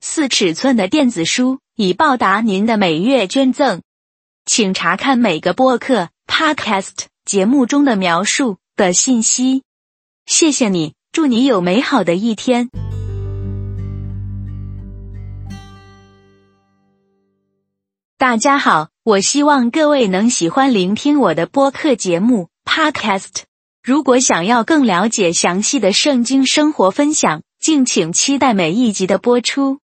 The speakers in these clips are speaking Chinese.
四尺寸的电子书。以报答您的每月捐赠，请查看每个播客 （podcast） 节目中的描述的信息。谢谢你，祝你有美好的一天。大家好，我希望各位能喜欢聆听我的播客节目 （podcast）。如果想要更了解详细的圣经生活分享，敬请期待每一集的播出。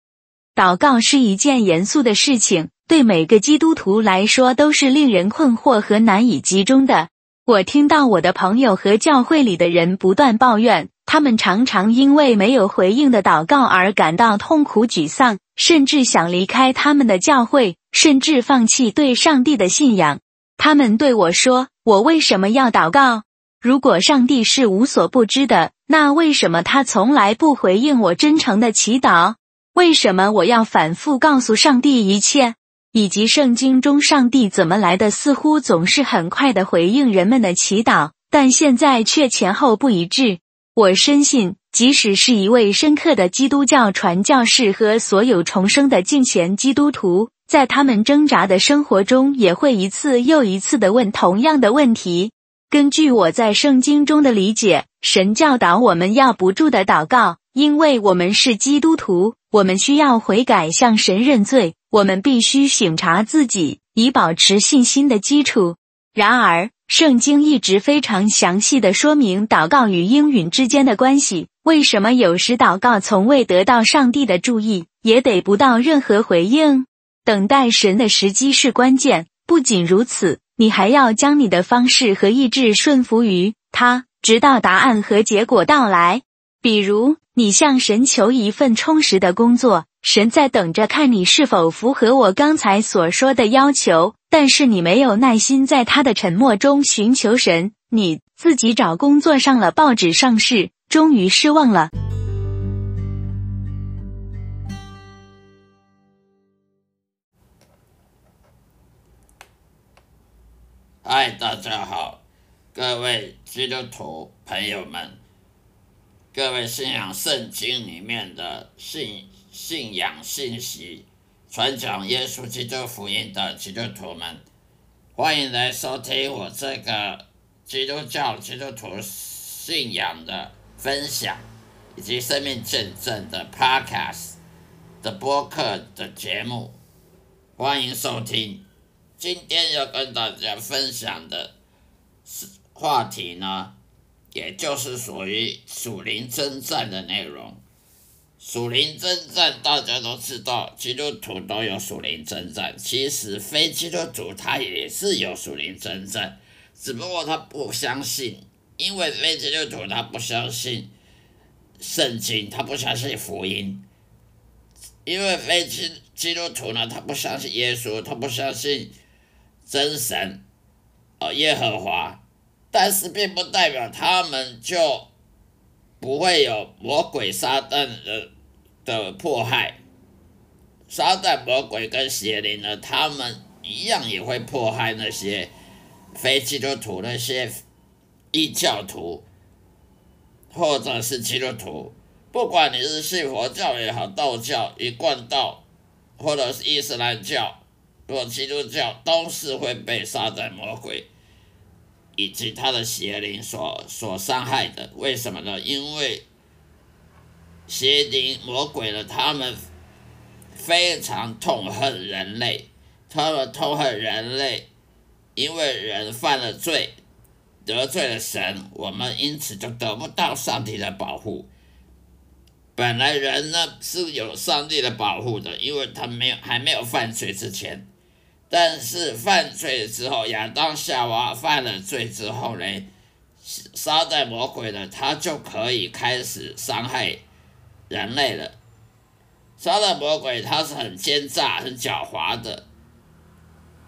祷告是一件严肃的事情，对每个基督徒来说都是令人困惑和难以集中的。我听到我的朋友和教会里的人不断抱怨，他们常常因为没有回应的祷告而感到痛苦沮丧，甚至想离开他们的教会，甚至放弃对上帝的信仰。他们对我说：“我为什么要祷告？如果上帝是无所不知的，那为什么他从来不回应我真诚的祈祷？”为什么我要反复告诉上帝一切，以及圣经中上帝怎么来的？似乎总是很快的回应人们的祈祷，但现在却前后不一致。我深信，即使是一位深刻的基督教传教士和所有重生的敬虔基督徒，在他们挣扎的生活中，也会一次又一次的问同样的问题。根据我在圣经中的理解，神教导我们要不住的祷告，因为我们是基督徒。我们需要悔改，向神认罪。我们必须省察自己，以保持信心的基础。然而，圣经一直非常详细的说明祷告与应允之间的关系。为什么有时祷告从未得到上帝的注意，也得不到任何回应？等待神的时机是关键。不仅如此，你还要将你的方式和意志顺服于他，直到答案和结果到来。比如，你向神求一份充实的工作，神在等着看你是否符合我刚才所说的要求。但是你没有耐心在他的沉默中寻求神，你自己找工作上了报纸上市，终于失望了。嗨，大家好，各位基督徒朋友们。各位信仰圣经里面的信信仰信息，传讲耶稣基督福音的基督徒们，欢迎来收听我这个基督教基督徒信仰的分享，以及生命见证的 Podcast 的播客的节目。欢迎收听。今天要跟大家分享的是话题呢。也就是属于属灵征战的内容。属灵征战，大家都知道，基督徒都有属灵征战。其实非基督徒他也是有属灵征战，只不过他不相信，因为非基督徒他不相信圣经，他不相信福音。因为非基基督徒呢，他不相信耶稣，他不相信真神，哦，耶和华。但是并不代表他们就不会有魔鬼撒旦的的迫害，撒旦魔鬼跟邪灵呢，他们一样也会迫害那些非基督徒、那些异教徒，或者是基督徒，不管你是信佛教也好，道教、一贯道，或者是伊斯兰教或基督教，都是会被撒旦魔鬼。以及他的邪灵所所伤害的，为什么呢？因为邪灵魔鬼的，他们非常痛恨人类，他们痛恨人类，因为人犯了罪，得罪了神，我们因此就得不到上帝的保护。本来人呢是有上帝的保护的，因为他没有还没有犯罪之前。但是犯罪之后，亚当夏娃犯了罪之后呢，撒旦魔鬼呢，他就可以开始伤害人类了。撒旦魔鬼他是很奸诈、很狡猾的，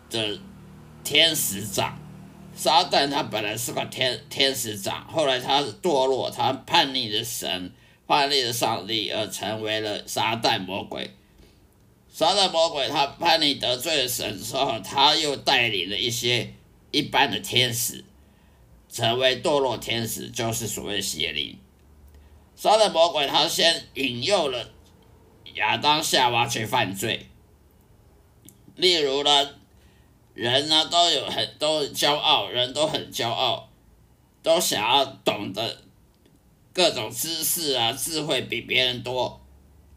的天使长。撒旦他本来是个天天使长，后来他堕落，他叛逆的神，叛逆的上帝，而成为了撒旦魔鬼。撒旦魔鬼他叛逆得罪了神之后，他又带领了一些一般的天使，成为堕落天使，就是所谓邪灵。撒旦魔鬼他先引诱了亚当夏娃去犯罪，例如呢。人呢都有很都骄傲，人都很骄傲，都想要懂得各种知识啊，智慧比别人多，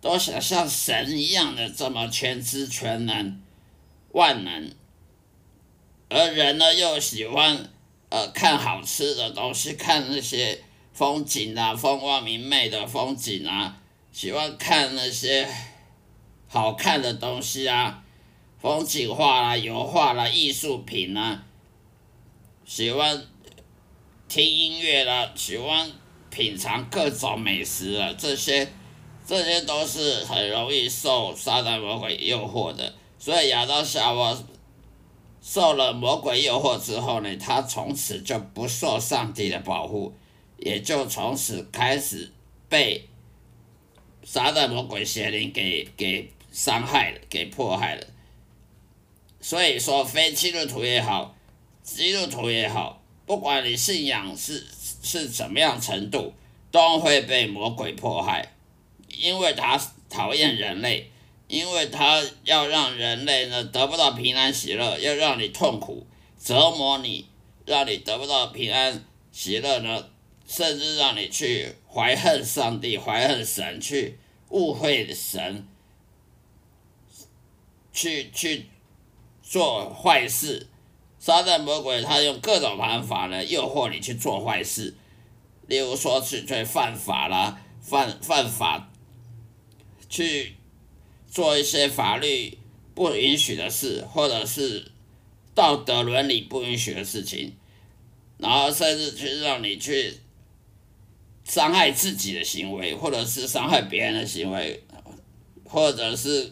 都想像神一样的这么全知全能、万能。而人呢又喜欢呃看好吃的东西，看那些风景啊，风光明媚的风景啊，喜欢看那些好看的东西啊。风景画啦、油画啦、艺术品啦，喜欢听音乐啦，喜欢品尝各种美食啊，这些这些都是很容易受撒旦魔鬼诱惑的。所以亚当夏娃受了魔鬼诱惑之后呢，他从此就不受上帝的保护，也就从此开始被撒旦魔鬼邪灵给给伤害了，给迫害了。所以说，非基督徒也好，基督徒也好，不管你信仰是是怎么样程度，都会被魔鬼迫害，因为他讨厌人类，因为他要让人类呢得不到平安喜乐，要让你痛苦折磨你，让你得不到平安喜乐呢，甚至让你去怀恨上帝、怀恨神，去误会神，去去。做坏事，撒旦魔鬼他用各种方法呢诱惑你去做坏事，例如说去去犯法啦，犯犯法，去做一些法律不允许的事，或者是道德伦理不允许的事情，然后甚至去让你去伤害自己的行为，或者是伤害别人的行为，或者是。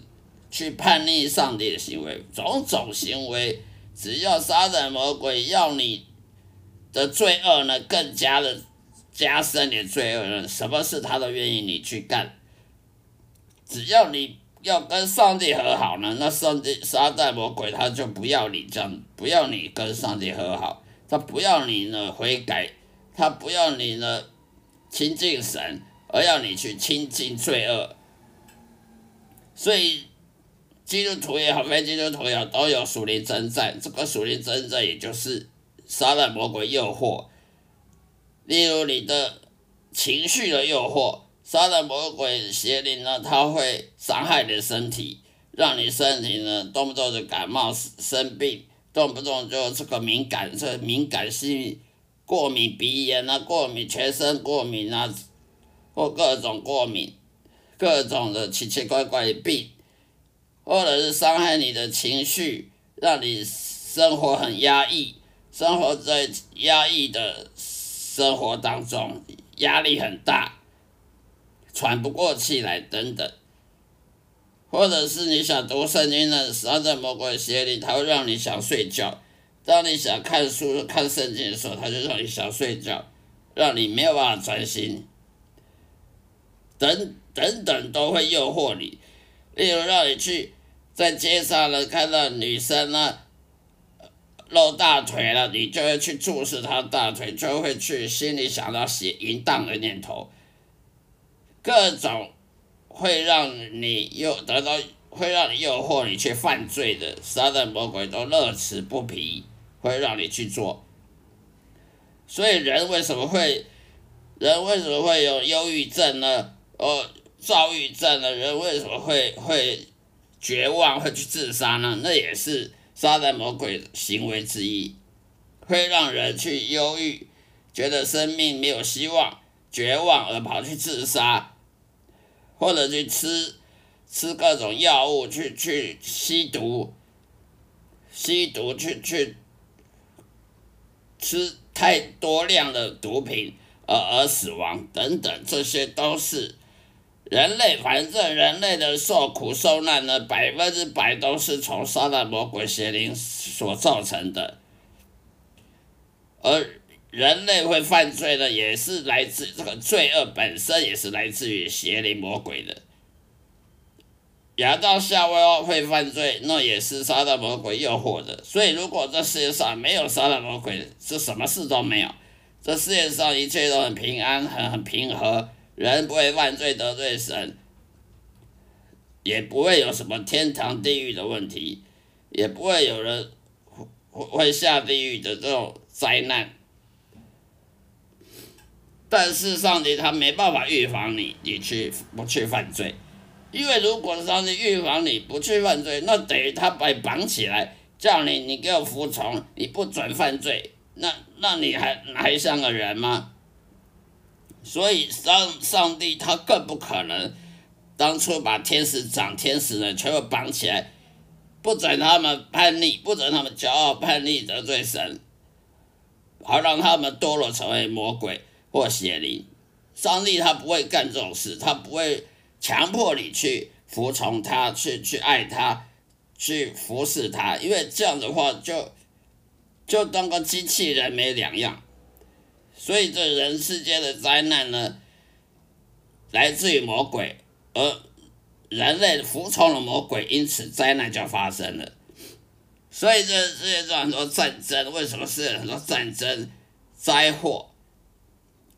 去叛逆上帝的行为，种种行为，只要杀人魔鬼要你的罪恶呢，更加的加深你的罪恶呢，什么事他都愿意你去干。只要你要跟上帝和好呢，那上帝杀旦魔鬼他就不要你这样，不要你跟上帝和好，他不要你呢悔改，他不要你呢亲近神，而要你去亲近罪恶。所以。基督徒也好，非基督徒也好，都有属灵征战。这个属灵征战，也就是杀了魔鬼诱惑。例如你的情绪的诱惑，杀了魔鬼邪灵呢，它会伤害你的身体，让你身体呢动不动就感冒生病，动不动就这个敏感，这敏感性过敏、鼻炎啊，过敏全身过敏啊，或各种过敏，各种的奇奇怪怪的病。或者是伤害你的情绪，让你生活很压抑，生活在压抑的生活当中，压力很大，喘不过气来等等。或者是你想读圣经的时候，在魔鬼邪里，他会让你想睡觉；当你想看书、看圣经的时候，他就让你想睡觉，让你没有办法专心。等等等都会诱惑你。例如让你去在街上呢看到女生呢露大腿了，你就会去注视她大腿，就会去心里想到写淫荡的念头，各种会让你诱得到会让你诱惑你去犯罪的撒旦魔鬼都乐此不疲，会让你去做。所以人为什么会人为什么会有忧郁症呢？哦。躁郁症的人为什么会会绝望，会去自杀呢？那也是杀人魔鬼行为之一，会让人去忧郁，觉得生命没有希望，绝望而跑去自杀，或者去吃吃各种药物，去去吸毒，吸毒去去吃太多量的毒品而而死亡等等，这些都是。人类反正人类的受苦受难呢，百分之百都是从撒旦魔鬼邪灵所造成的，而人类会犯罪呢，也是来自这个罪恶本身，也是来自于邪灵魔鬼的。亚当夏娃会犯罪，那也是撒旦魔鬼诱惑的。所以，如果这世界上没有撒旦魔鬼，是什么事都没有。这世界上一切都很平安，很很平和，人不会犯罪得罪神，也不会有什么天堂地狱的问题，也不会有人会会下地狱的这种灾难。但是上帝他没办法预防你，你去不去犯罪。因为如果上帝预防你不去犯罪，那等于他把你绑起来，叫你你给我服从，你不准犯罪，那那你还还像个人吗？所以上上帝他更不可能当初把天使长、天使人全部绑起来，不准他们叛逆，不准他们骄傲叛逆得罪神，好让他们堕落成为魔鬼或邪灵。上帝他不会干这种事，他不会。强迫你去服从他，去去爱他，去服侍他，因为这样的话就就当个机器人没两样。所以这人世间的灾难呢，来自于魔鬼，而人类服从了魔鬼，因此灾难就发生了。所以这世界上很多战争，为什么是很多战争、灾祸？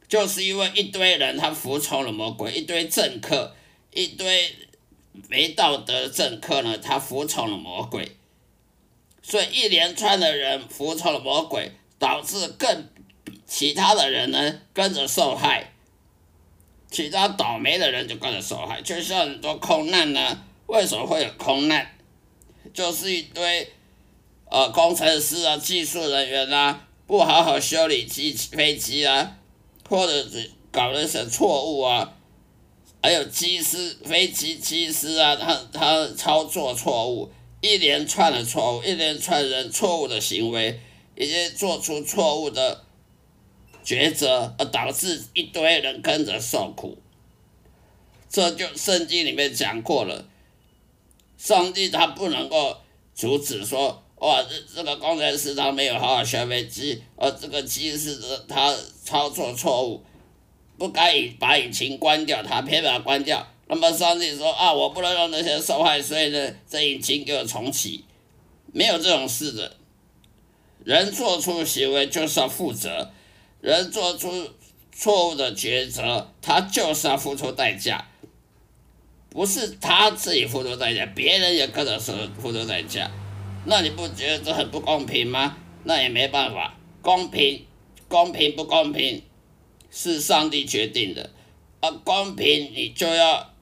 就是因为一堆人他服从了魔鬼，一堆政客。一堆没道德的政客呢，他服从了魔鬼，所以一连串的人服从了魔鬼，导致更其他的人呢跟着受害，其他倒霉的人就跟着受害。就像很多空难呢，为什么会有空难？就是一堆呃工程师啊、技术人员啊，不好好修理机飞机啊，或者是搞了一些错误啊。还有机师、飞机机师啊，他他操作错误，一连串的错误，一连串人错误的行为，以及做出错误的抉择，而导致一堆人跟着受苦。这就圣经里面讲过了，上帝他不能够阻止说，哇，这这个工程师他没有好好学飞机，哦这个机是他操作错误。不该引把引擎关掉，他偏把它关掉。那么上帝说啊，我不能让那些受害，所以呢，这引擎给我重启。没有这种事的。人做出行为就是要负责，人做出错误的抉择，他就是要付出代价。不是他自己付出代价，别人也跟着说付出代价。那你不觉得这很不公平吗？那也没办法，公平，公平不公平？是上帝决定的，而公平你就要，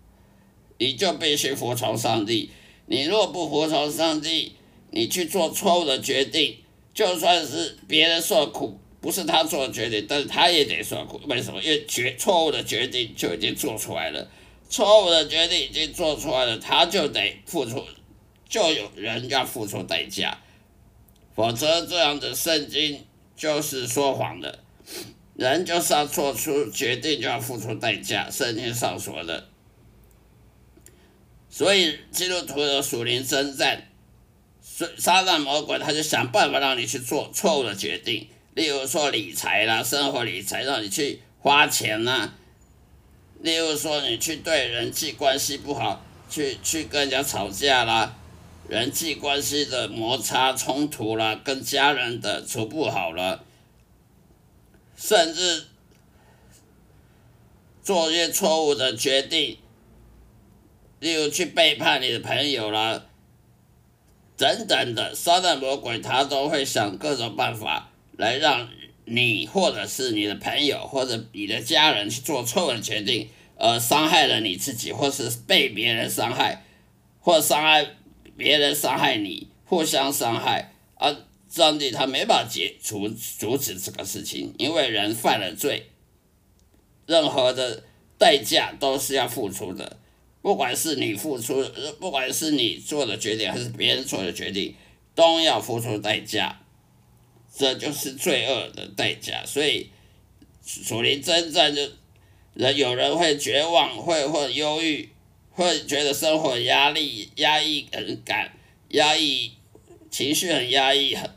你就必须服从上帝。你若不服从上帝，你去做错误的决定，就算是别人受苦，不是他做的决定，但是他也得受苦。为什么？因为决错误的决定就已经做出来了，错误的决定已经做出来了，他就得付出，就有人要付出代价，否则这样的圣经就是说谎的。人就是要做出决定，就要付出代价。圣经上说的，所以基督徒的属灵征战，撒旦魔鬼他就想办法让你去做错误的决定，例如说理财啦，生活理财让你去花钱啦，例如说你去对人际关系不好，去去跟人家吵架啦，人际关系的摩擦冲突啦，跟家人的处不好了。甚至做一些错误的决定，例如去背叛你的朋友啦，等等的，撒旦魔鬼他都会想各种办法来让你或者是你的朋友或者你的家人去做错误的决定，而伤害了你自己，或是被别人伤害，或伤害别人伤害你，互相伤害而。上帝他没办法解除阻止这个事情，因为人犯了罪，任何的代价都是要付出的，不管是你付出，不管是你做的决定还是别人做的决定，都要付出代价，这就是罪恶的代价。所以，属灵征战就人有人会绝望，会或忧郁，会觉得生活压力压抑很感，压抑情绪很压抑，很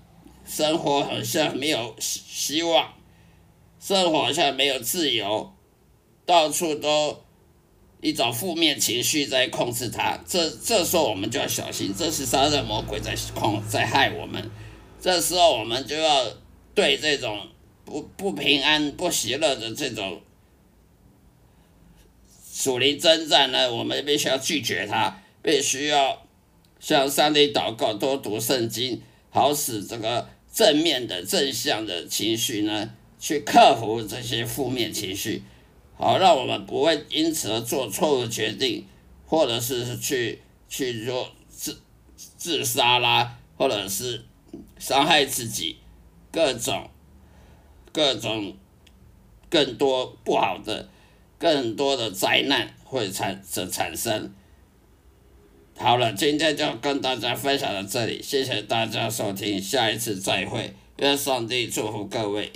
生活好像没有希望，生活好像没有自由，到处都一种负面情绪在控制他。这这时候我们就要小心，这是杀人魔鬼在控在害我们。这时候我们就要对这种不不平安、不喜乐的这种。属灵征战呢，我们必须要拒绝它，必须要向上帝祷告，多读圣经，好使这个正面的、正向的情绪呢，去克服这些负面情绪，好让我们不会因此而做错误决定，或者是去去做自自杀啦，或者是伤害自己，各种各种更多不好的。更多的灾难会产生产生。好了，今天就跟大家分享到这里，谢谢大家收听，下一次再会，愿上帝祝福各位。